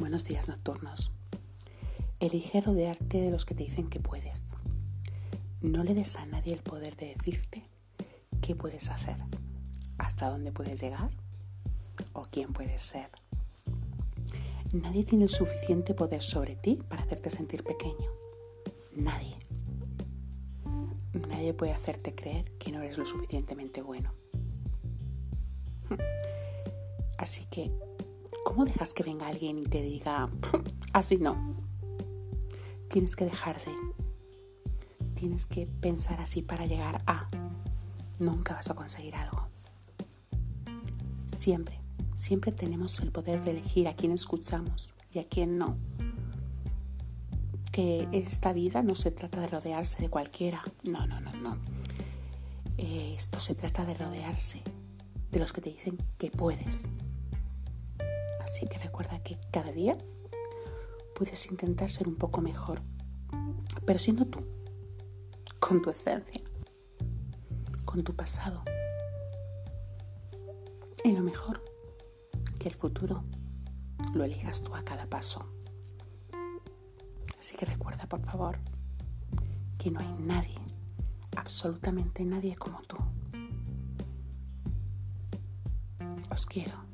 Buenos días nocturnos. Elige rodearte de los que te dicen que puedes. No le des a nadie el poder de decirte qué puedes hacer, hasta dónde puedes llegar o quién puedes ser. Nadie tiene el suficiente poder sobre ti para hacerte sentir pequeño. Nadie. Nadie puede hacerte creer que no eres lo suficientemente bueno. Así que ¿Cómo dejas que venga alguien y te diga, así no? Tienes que dejar de. Tienes que pensar así para llegar a. Nunca vas a conseguir algo. Siempre, siempre tenemos el poder de elegir a quién escuchamos y a quién no. Que esta vida no se trata de rodearse de cualquiera. No, no, no, no. Esto se trata de rodearse de los que te dicen que puedes, Así que recuerda que cada día puedes intentar ser un poco mejor, pero siendo tú, con tu esencia, con tu pasado. Y lo mejor, que el futuro lo elijas tú a cada paso. Así que recuerda, por favor, que no hay nadie, absolutamente nadie como tú. Os quiero.